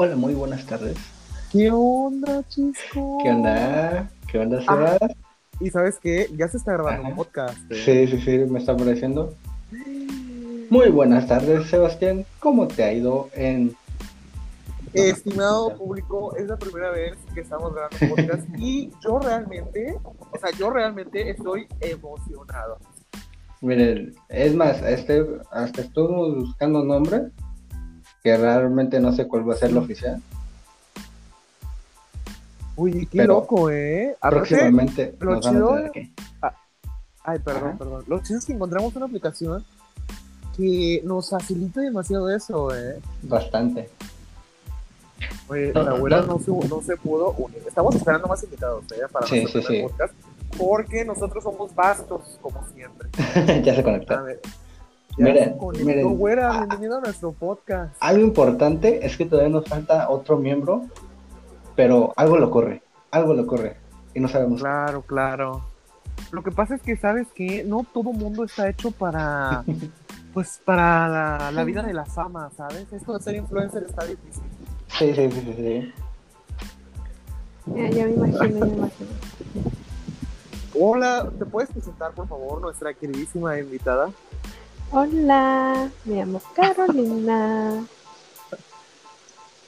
Hola, muy buenas tardes. ¿Qué onda, Chisco? ¿Qué onda? ¿Qué onda, Ah, Sebas? Y sabes qué, ya se está grabando Ajá. un podcast. ¿eh? Sí, sí, sí, me está apareciendo. Muy buenas tardes, Sebastián. ¿Cómo te ha ido en... Estimado público, es la primera vez que estamos grabando un podcast y yo realmente, o sea, yo realmente estoy emocionado. Miren, es más, este, hasta estuve buscando nombre que realmente no sé cuál va a ser el oficial. Uy, qué Pero loco, ¿eh? Aparte, Próximamente lo nos van a chido- tener que... ay, perdón, Ajá. perdón. Lo chido es que encontramos una aplicación que nos facilita demasiado eso, ¿eh? Bastante. Oye, la abuela no. se, no se pudo unir. Estamos esperando más invitados, ¿eh? Para Sí, sí, sí. podcast, porque nosotros somos vastos, como siempre. ya se ver. Ya Miren, se conectó, miren. güera, Ah. bienvenido a nuestro podcast. Algo importante es que todavía nos falta otro miembro, pero algo lo corre, algo lo corre. Y no sabemos. Claro, claro. Lo que pasa es que, ¿sabes que No todo mundo está hecho para, pues, para la, la vida de la fama, ¿sabes? Esto de ser influencer está difícil. Sí, sí, sí, sí, sí. Ya, ya me imagino, ya me imagino. Hola, ¿te puedes presentar, por favor, nuestra queridísima invitada? Hola, me llamo Carolina.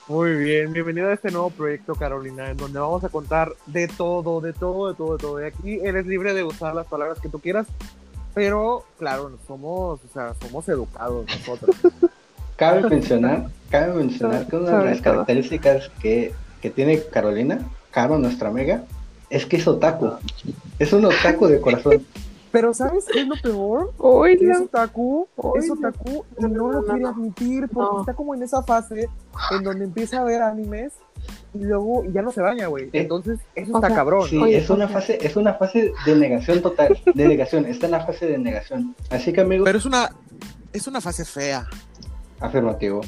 Muy bien, bienvenida a este nuevo proyecto, Carolina, en donde vamos a contar de todo, de todo, de todo, de todo. Y aquí eres libre de usar las palabras que tú quieras, pero, claro, somos, o sea, somos educados nosotros. Cabe mencionar, cabe mencionar que una de las características que, que tiene Carolina, Caro, nuestra amiga, es que es otaku. Es un otaku de corazón. Pero, ¿sabes qué es lo peor? Que es otaku, es y No, no no, lo quiere no. admitir porque No. está como en esa fase en donde empieza a ver animes y luego ya no se baña, güey. Eh, Entonces, eso o está sea, cabrón. Sí, Oye, es una fase, es una fase de negación total, de negación, está en la fase de negación. Así que amigos, Pero es una es una fase fea, afirmativo.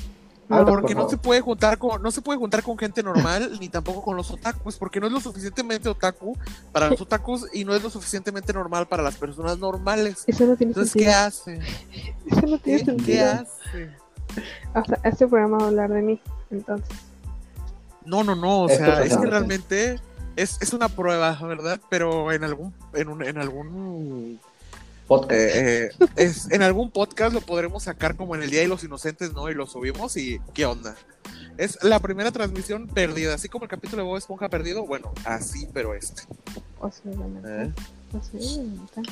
Porque por no se puede juntar con no se puede juntar con gente normal ni tampoco con los otakus, porque no es lo suficientemente otaku para los otakus y no es lo suficientemente normal para las personas normales. Eso no tiene Entonces, ¿qué sentido. hace? Eso no tiene ¿Qué, ¿Qué hace? O sea, este programa va a hablar de mí, entonces. No, no, no, o Esto sea, es que realmente es, es una prueba, ¿verdad? Pero en algún en un, en algún Podcast. eh, eh, es, en algún podcast lo podremos sacar como en el Día de los Inocentes, ¿no? Y lo subimos y ¿qué onda? Es la primera transmisión perdida, así como el capítulo de Bob Esponja perdido, bueno, así, pero este. Posiblemente. ¿eh?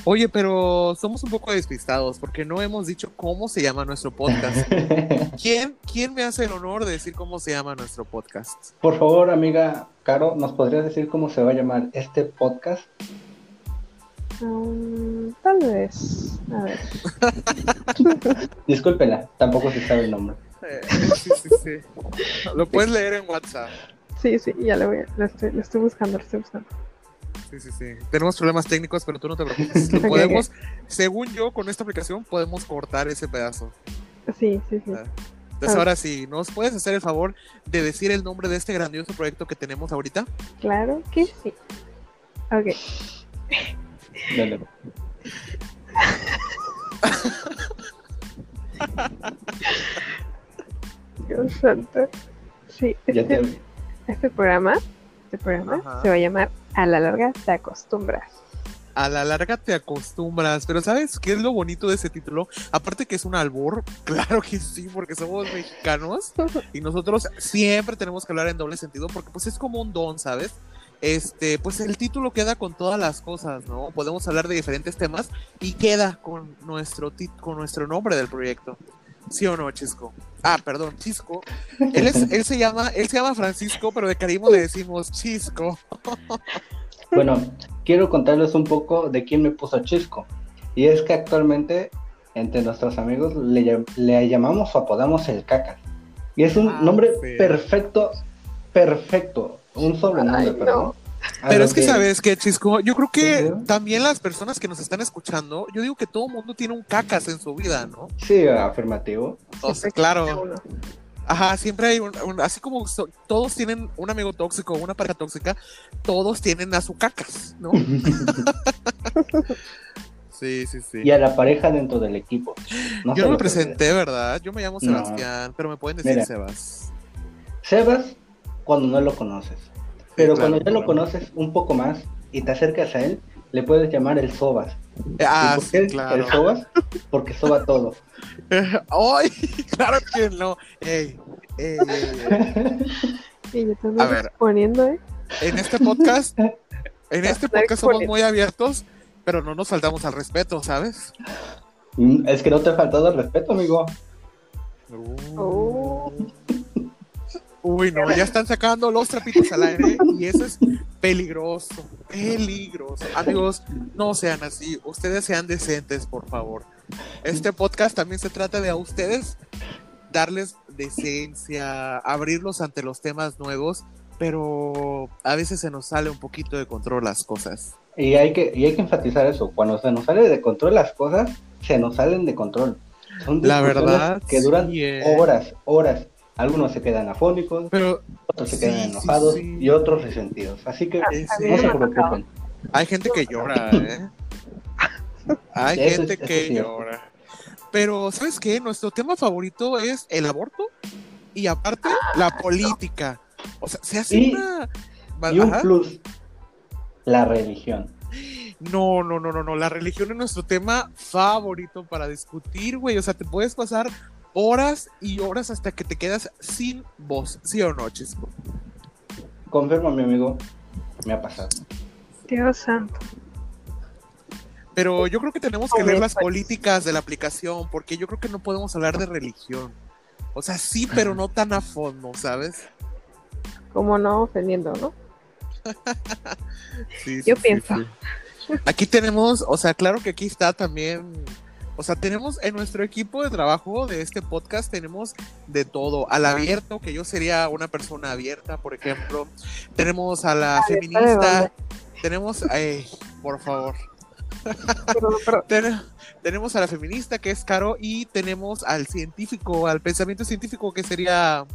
Oye, pero somos un poco despistados porque no hemos dicho cómo se llama nuestro podcast. ¿Quién, ¿Quién me hace el honor de decir cómo se llama nuestro podcast? Por favor, amiga Caro, ¿nos podrías decir cómo se va a llamar este podcast? Um, tal vez. A ver. Discúlpela, tampoco se sabe el nombre. Eh, sí, sí, sí. Lo puedes leer en WhatsApp. Sí, sí, ya lo voy a, lo estoy, lo estoy buscando, lo estoy buscando. Sí, sí, sí. Tenemos problemas técnicos, pero tú no te preocupes. Lo podemos, según yo, con esta aplicación podemos cortar ese pedazo. Sí, sí, sí. Ah. Entonces, Ah. ahora sí, ¿nos puedes hacer el favor de decir el nombre de este grandioso proyecto que tenemos ahorita? Claro que sí. Ok. Dale. Dios santo. Sí, este, te... este programa, este programa Ajá. se va a llamar A la larga te acostumbras. A la larga te acostumbras, pero ¿sabes qué es lo bonito de ese título? Aparte que es un albur, claro que sí, porque somos mexicanos y nosotros siempre tenemos que hablar en doble sentido porque pues es como un don, ¿sabes? Este, pues el título queda con todas las cosas, ¿no? Podemos hablar de diferentes temas y queda con nuestro tit- con nuestro nombre del proyecto. ¿Sí o no, Chisco? Ah, perdón, Chisco. Él, es, él se llama, él se llama Francisco, pero de cariño le decimos Chisco. Bueno, quiero contarles un poco de quién me puso Chisco. Y es que actualmente, entre nuestros amigos, le, le llamamos o apodamos el caca. Y es un Ah, nombre sí. perfecto, perfecto. Un sobrenombre, Ay, perdón. Pero es que, ¿sabes qué, Chisco? Yo creo que también las personas que nos están escuchando, yo digo que todo mundo tiene un cacas en su vida, ¿no? Sí, afirmativo. O sea, Siempre claro. Ajá, siempre hay un, un- así como so- todos tienen un amigo tóxico, una pareja tóxica, todos tienen a su cacas, ¿no? sí, sí, sí. y a la pareja dentro del equipo. No Yo no me presenté, ¿verdad? Yo me llamo No. Sebastián, pero me pueden decir Mira. Sebas. Sebas cuando no lo conoces. Pero claro, cuando ya lo conoces un poco más y te acercas a él, le puedes llamar el Sobas. Ah, ¿Y por qué claro. el Sobas? Porque soba todo. ¡Ay! Claro que no. Ey, ey, ey. Y yo te A ver. poniendo, ¿eh? En este podcast, en este podcast somos muy abiertos, pero no nos faltamos al respeto, ¿sabes? Mm, Es que no te ha faltado el respeto, amigo. Oh. Uy, no, ya están sacando los trapitos al aire y eso es peligroso, peligroso. Amigos, no sean así, ustedes sean decentes, por favor. Este podcast también se trata de a ustedes darles decencia, abrirlos ante los temas nuevos, pero a veces se nos sale un poquito de control las cosas. Y hay que, y hay que enfatizar eso. Cuando se nos sale de control las cosas, se nos salen de control. Son La verdad, que duran sí, eh. horas, horas. Algunos se quedan afónicos, Pero otros se Sí, quedan sí, enojados sí. y otros resentidos. Así que no se preocupen. hay gente que llora, ¿eh? Hay Eso gente eso que llora. Pero, ¿sabes qué? Nuestro tema favorito es el aborto y aparte la política. O sea, se hace Y- una... Y un Ajá. plus, la religión. No, no, no, no, no. La religión es nuestro tema favorito para discutir, güey. O sea, te puedes pasar horas y horas hasta que te quedas sin voz. ¿Sí o no, Chisco? Confirmo, mi amigo, me ha pasado. Dios santo. Pero yo creo que tenemos que leer las pues. políticas de la aplicación, porque yo creo que no podemos hablar de religión. O sea, sí, pero no tan a fondo, ¿sabes? Como no ofendiendo, ¿no? Sí, Yo sí, pienso. sí. Aquí tenemos, o sea, claro que aquí está también, o sea, tenemos en nuestro equipo de trabajo de este podcast, tenemos de todo, al abierto, que yo sería una persona abierta, por ejemplo, tenemos a la ¿Abierta de feminista, tenemos, ay, por favor. Ten- tenemos a la feminista que es Caro y tenemos al científico, al pensamiento científico que sería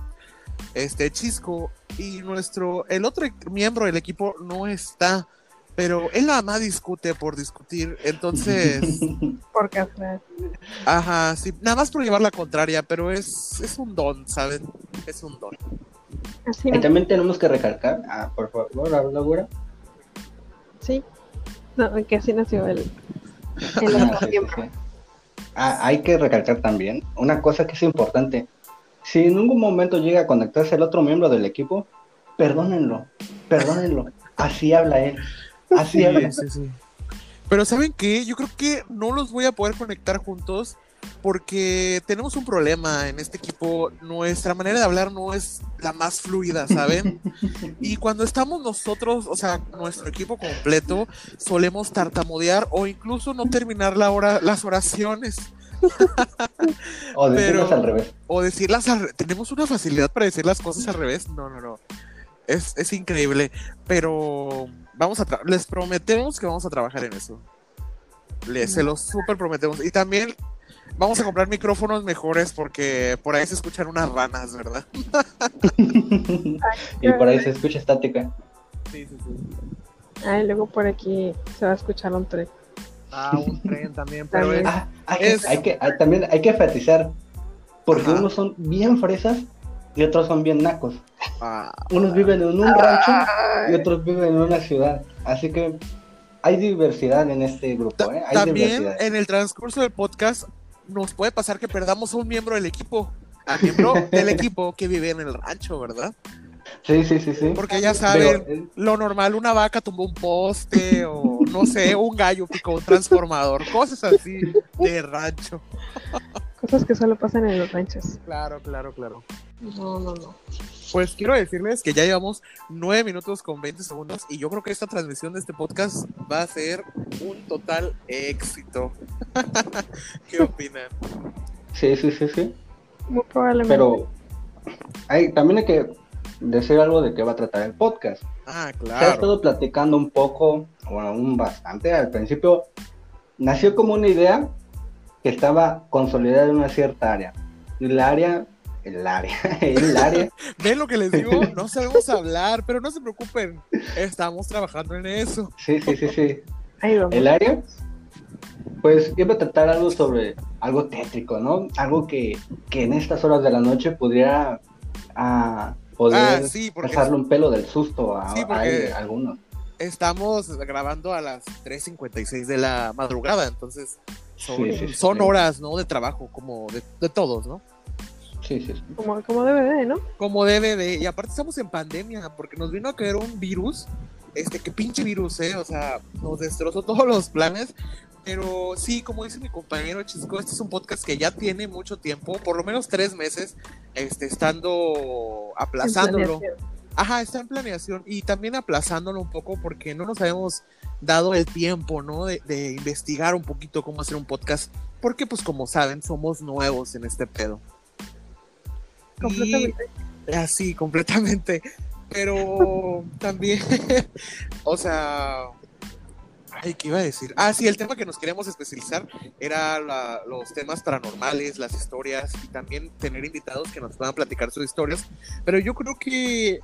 este Chisco. Y nuestro el otro miembro del equipo no está, pero él nada más discute por discutir, entonces, Por casualidad. ajá, sí, nada más por llevar la contraria, pero es es un don, ¿saben? Es un don. Así Y también tenemos que recalcar, ah, por favor, habla, güera. Sí. No, que así nació el, el Ah, otro sí, sí, miembro. sí. Ah, hay que recalcar también una cosa que es importante. Si en ningún momento llega a conectarse el otro miembro del equipo, perdónenlo, perdónenlo. Así habla él. Así Sí, habla. sí, sí. Pero ¿saben qué? Yo creo que no los voy a poder conectar juntos porque tenemos un problema en este equipo. Nuestra manera de hablar no es la más fluida, ¿saben? Y cuando estamos nosotros, o sea, nuestro equipo completo, solemos tartamudear o incluso no terminar la hora, las oraciones O decirnos pero- al revés. o decirlas al re- tenemos una facilidad para decir las cosas al revés. No, no, no. Es, es increíble. Pero vamos a les prometemos que vamos a trabajar en eso. Les, se los súper prometemos. Y también vamos a comprar micrófonos mejores porque por ahí se escuchan unas ranas, ¿verdad? y por ahí se escucha estática. Sí, sí, sí. Ay, luego por aquí se va a escuchar un tren. Ah, un tren también, pero También. es, Ah, hay que, Es- hay que- hay- también hay que enfatizar, porque Ajá. unos son bien fresas y otros son bien nacos. Ah, Unos viven en un rancho y otros viven en una ciudad. Así que hay diversidad en este grupo, ¿eh? Hay también diversidad. en el transcurso del podcast nos puede pasar que perdamos a un miembro del equipo. A miembro del equipo que vive en el rancho, ¿verdad? Sí, sí, sí, sí. Porque ya saben, lo normal, una vaca tumbó un poste o no sé, un gallo picó un transformador, cosas así de rancho. Cosas que solo pasan en los ranchos. Claro, claro, claro. No, no, no. Pues quiero decirles que ya llevamos nueve minutos con 20 segundos y yo creo que esta transmisión de este podcast va a ser un total éxito. ¿Qué opinan? sí, sí, sí, sí. Muy probablemente. Pero hay, también hay que decir algo de qué va a tratar el podcast. Ah, Se ha claro. estado platicando un poco, o aún bastante. Al principio nació como una idea que estaba consolidada en una cierta área. Y la área, el área, el área, ¿Ven lo que les digo? No sabemos hablar, pero no se preocupen. Estamos trabajando en eso. sí, sí, sí, sí. Ahí vamos. El área, pues iba a tratar algo sobre algo tétrico, ¿no? Algo que, que en estas horas de la noche pudiera ah, poder Ah, sí, porque pasarle un pelo del susto a, Sí, a algunos. estamos grabando a las 3.56 de la madrugada, entonces son, Sí, sí, sí, son sí. horas, ¿no? De trabajo, como de, de todos, ¿no? Sí. Como, como DVD, ¿no? Como debe de, y aparte estamos en pandemia, porque nos vino a caer un virus, este, que pinche virus, ¿eh? O sea, nos destrozó todos los planes, pero sí, como dice mi compañero Chisco, este es un podcast que ya tiene mucho tiempo, por lo menos tres meses, este, estando En aplazándolo. planeación. Ajá, está en planeación y también aplazándolo un poco porque no nos habíamos dado el tiempo, ¿no? De, de investigar un poquito cómo hacer un podcast, porque pues como saben, somos nuevos en este pedo. Completamente. Y así, completamente. Pero también, o sea, ay, ¿qué iba a decir? Ah, sí, el tema que nos queríamos especializar era la- los temas paranormales, las historias y también tener invitados que nos puedan platicar sus historias. Pero yo creo que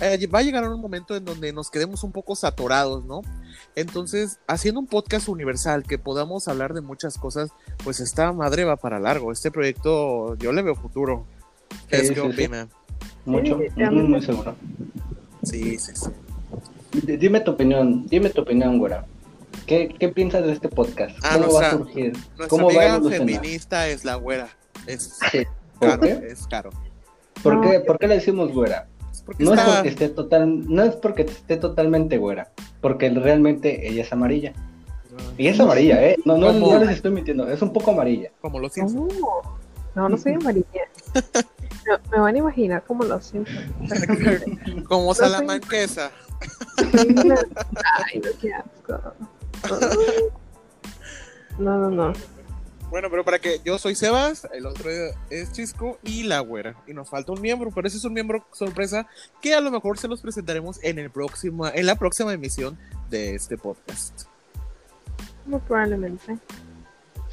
eh, va a llegar un momento en donde nos quedemos un poco saturados, ¿no? Entonces, haciendo un podcast universal que podamos hablar de muchas cosas, pues esta madre va para largo. Este proyecto yo le veo futuro. ¿Qué Sí, ¿Qué sí, sí. Mucho, muy, seguro. Sí, sí, sí. D- Dime tu opinión, dime tu opinión, güera. ¿Qué, qué piensas de este podcast? Ah, ¿Cómo va a surgir? ¿Cómo va a evolucionar? feminista es la güera. Es Sí. ¿Por caro, qué? es caro. ¿Por No, qué, ¿Por qué le decimos güera? No es porque esté total, no es porque esté totalmente güera, porque realmente ella es amarilla. Y es amarilla, ¿eh? No, no, no les estoy mintiendo, es un poco amarilla. como los Simpsons. Oh, no, no soy amarilla. No, me van a imaginar como Simpsons. exactamente. Como salamanquesa. Ay, no, qué asco. No, no, no. Bueno, pero para que yo soy Sebas, el otro es Chisco y la güera. Y nos falta un miembro, pero ese es un miembro sorpresa que a lo mejor se los presentaremos en el próximo, en la próxima emisión de este podcast. Muy probablemente.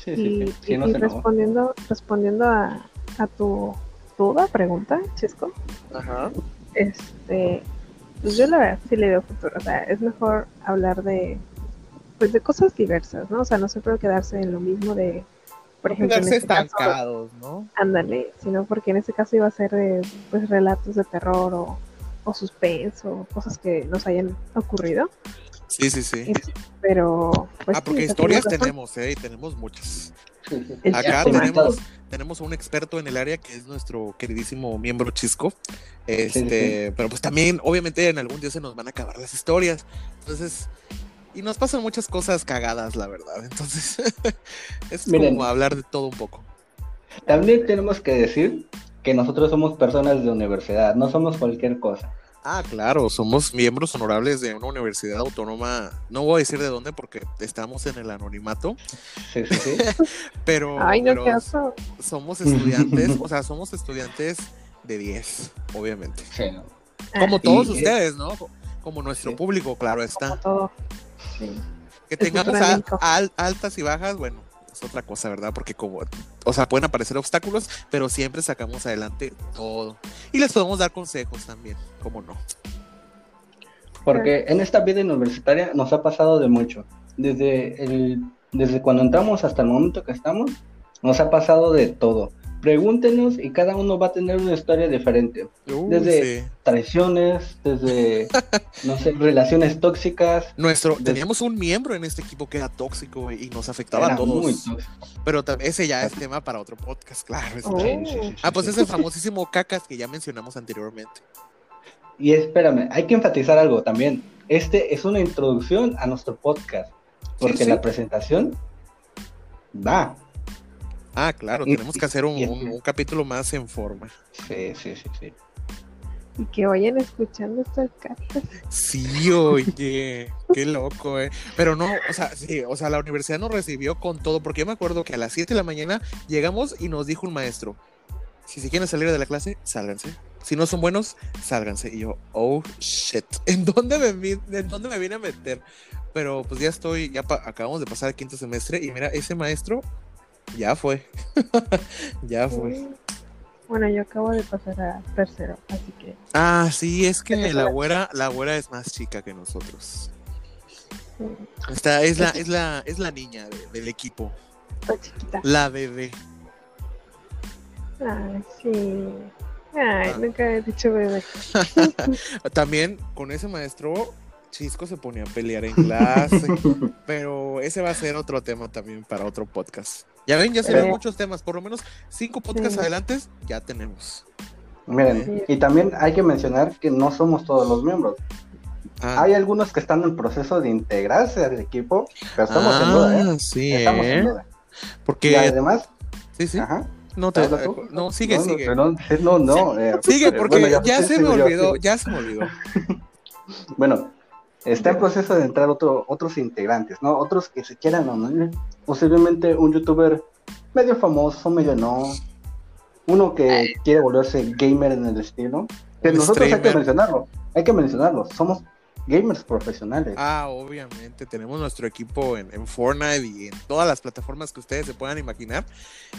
Sí, Y, sí, sí. Sí, y- no respondiendo, respondiendo a, a tu duda, pregunta, Chisco, Ajá. este, pues yo la verdad sí le veo futuro. O sea, es mejor hablar de, pues de cosas diversas, ¿no? O sea, no siempre quedarse en lo mismo de, por No ejemplo, en quedarse este caso, estancados, ¿no? ándale, sino porque en este caso iba a ser de, pues, relatos de terror o, o suspenso, cosas que nos hayan ocurrido. Sí, sí, sí. Pero, pues, Ah, porque historias tenemos, ¿eh? Y tenemos muchas. Acá tenemos, un experto en el área que es nuestro queridísimo miembro Chisco. Este, pero pues también, obviamente, en algún día se nos van a acabar las historias. Entonces, y nos pasan muchas cosas cagadas, la verdad. Entonces, es Miren. como hablar de todo un poco. También tenemos que decir que nosotros somos personas de universidad, no somos cualquier cosa. Ah, claro, somos miembros honorables de una universidad autónoma. No voy a decir de dónde porque estamos en el anonimato, Sí, sí, sí. pero, Ay, no, pero qué asco. somos estudiantes, o sea, somos estudiantes de 10, obviamente. Sí, ¿no? Como Ah, todos y- ustedes, ¿no? Como nuestro Sí. público, claro como está. todo. Sí. Que Es tengamos a- altas y bajas, bueno, es otra cosa, ¿verdad? Porque como, o sea, pueden aparecer obstáculos, pero siempre sacamos adelante todo. Y les podemos dar consejos también, como no. Porque en esta vida universitaria nos ha pasado de mucho. Desde, el, desde cuando entramos hasta el momento que estamos, nos ha pasado de todo. Pregúntenos y cada uno va a tener una historia diferente. Uy, Desde- sí. Traiciones, desde, no sé, relaciones tóxicas. Nuestro, teníamos un miembro en este equipo que era tóxico y nos afectaba Era a todos. muy. Pero ese ya es tema para otro podcast, claro. Oh. Sí, sí, sí, Ah, pues sí. es el famosísimo cacas que ya mencionamos anteriormente. Y espérame, hay que enfatizar algo también. Este es una introducción a nuestro podcast, porque Sí, sí. la presentación va. Ah, claro, Y- tenemos que hacer un, y- un- un capítulo más en forma. Sí, sí, sí, sí. Y que vayan escuchando estas cartas. Sí, oye, qué loco, eh. Pero no, o sea, sí, o sea, la universidad nos recibió con todo, porque yo me acuerdo que a las 7 de la mañana llegamos y nos dijo un maestro, si se quieren salir de la clase, sálganse. Si no son buenos, sálganse. Y yo, oh, shit, ¿en dónde me, vi- en dónde me vine a meter? Pero pues ya estoy, ya acabamos de pasar el quinto semestre y mira, ese maestro ya fue, ya fue. Bueno, yo acabo de pasar a tercero, así que Ah, sí, es que la güera, la güera es más chica que nosotros. Esta es la, es la, es la niña de- del equipo, está chiquita. la bebé. Ay, sí. Ay, Ah. nunca he dicho bebé. También con ese maestro, Chisco se ponía a pelear en clase. pero ese va a ser otro tema también para otro podcast. Ya ven, ya se ven muchos temas. Por lo menos cinco podcasts Sí. adelante ya tenemos. Miren, y también hay que mencionar que no somos todos los miembros. Ah, Hay algunos que están en proceso de integrarse al equipo, pero estamos en duda, ¿eh? ah, sí, Estamos ¿eh? en duda. Y Porque, además, sí, sí. ajá. No, te, no, sigue, no, sigue. No, no, no, eh, Sigue, eh, porque bueno, ya, se me yo, olvidó, sí. ya se me olvidó. Bueno, está en proceso de entrar otro, otros integrantes, ¿no? Otros que se quieran unir. Posiblemente un youtuber medio famoso, medio no. Uno que quiere volverse gamer en el estilo. Que Un nosotros hay que mencionarlo. Hay que mencionarlo. Somos gamers profesionales. Ah, obviamente, tenemos nuestro equipo en, en Fortnite y en todas las plataformas que ustedes se puedan imaginar.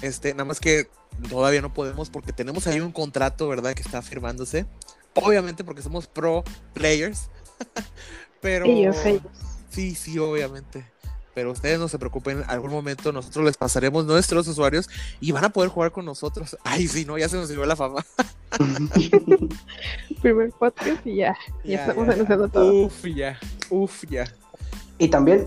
Este, nada más que todavía no podemos porque tenemos ahí un contrato, ¿verdad? Que está firmándose. Obviamente porque somos pro players. Pero Ellos, ellos. sí, sí, obviamente. Pero ustedes no se preocupen, en algún momento nosotros les pasaremos nuestros usuarios y van a poder jugar con nosotros. Ay, sí, no, ya se nos subió la fama. Primer podcast y ya. Ya, Ya, estamos ya, anunciando todo. Uf, ya, uf, ya. Y también,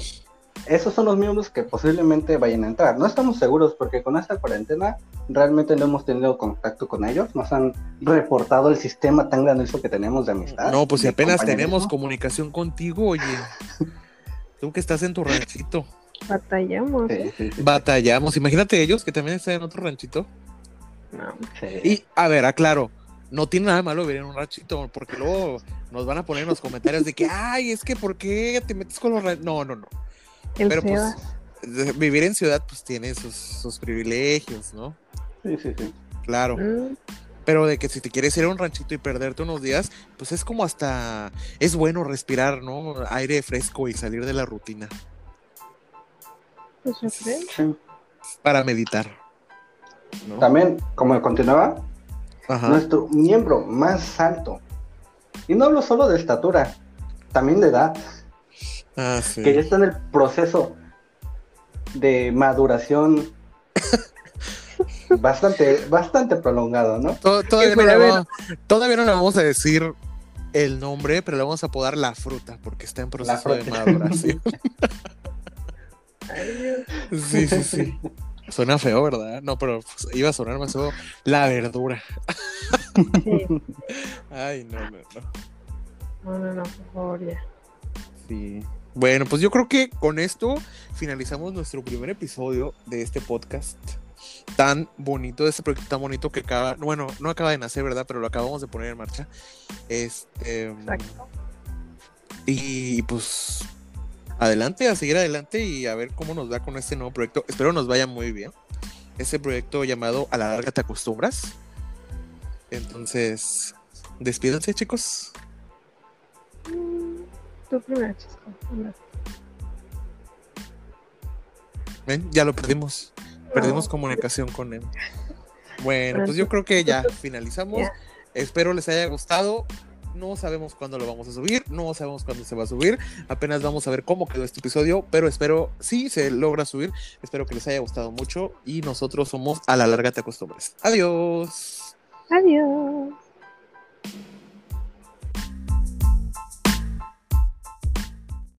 esos son los miembros que posiblemente vayan a entrar. No estamos seguros porque con esta cuarentena realmente no hemos tenido contacto con ellos. Nos han reportado el sistema tan grandioso que tenemos de amistad. No, pues si apenas tenemos comunicación contigo, oye. Tú que estás en tu ranchito. Batallamos. Sí, ¿eh? sí, sí, Batallamos. Imagínate ellos que también están en otro ranchito. No. sí. Y, a ver, aclaro. No tiene nada de malo vivir en un ranchito, porque luego nos van a poner en los comentarios de que, ay, es que, ¿por qué te metes con los ranchitos? No, no, no. El Pero pues, Sebas. vivir en ciudad, pues tiene sus, sus privilegios, ¿no? Sí, sí, sí. Claro. Mm, Pero de que si te quieres ir a un ranchito y perderte unos días, pues es como hasta. Es bueno respirar, ¿no? Aire fresco y salir de la rutina. pues. Sí. Para meditar. ¿no? También, como continuaba, Ajá. nuestro miembro más alto. Y no hablo solo de estatura, también de edad, Ah, sí. que ya está en el proceso de maduración bastante, bastante prolongado, ¿no? To- Todavía, no de- vamos, todavía no le vamos a decir el nombre, pero le vamos a apodar la fruta, porque está en proceso de maduración. Sí, sí, sí. Suena feo, ¿verdad? No, pero pues, iba a sonar más feo la verdura. Ay, no, no, no. No, no, no, por favor, ya. Sí. Bueno, pues yo creo que con esto finalizamos nuestro primer episodio de este podcast tan bonito, de este proyecto tan bonito que acaba, bueno, no acaba de nacer, ¿verdad? Pero lo acabamos de poner en marcha. Este, Exacto. y pues adelante, a seguir adelante y a ver cómo nos va con este nuevo proyecto. Espero nos vaya muy bien. Este proyecto llamado A la larga te acostumbras. Entonces, despídense, chicos. Ven, ya lo perdimos. Perdimos comunicación con él. Bueno, pues yo creo que ya finalizamos. Espero les haya gustado. No sabemos cuándo lo vamos a subir, no sabemos cuándo se va a subir. Apenas vamos a ver cómo quedó este episodio, pero espero, si se logra subir, espero que les haya gustado mucho y nosotros somos a la larga te acostumbres. Adiós. Adiós.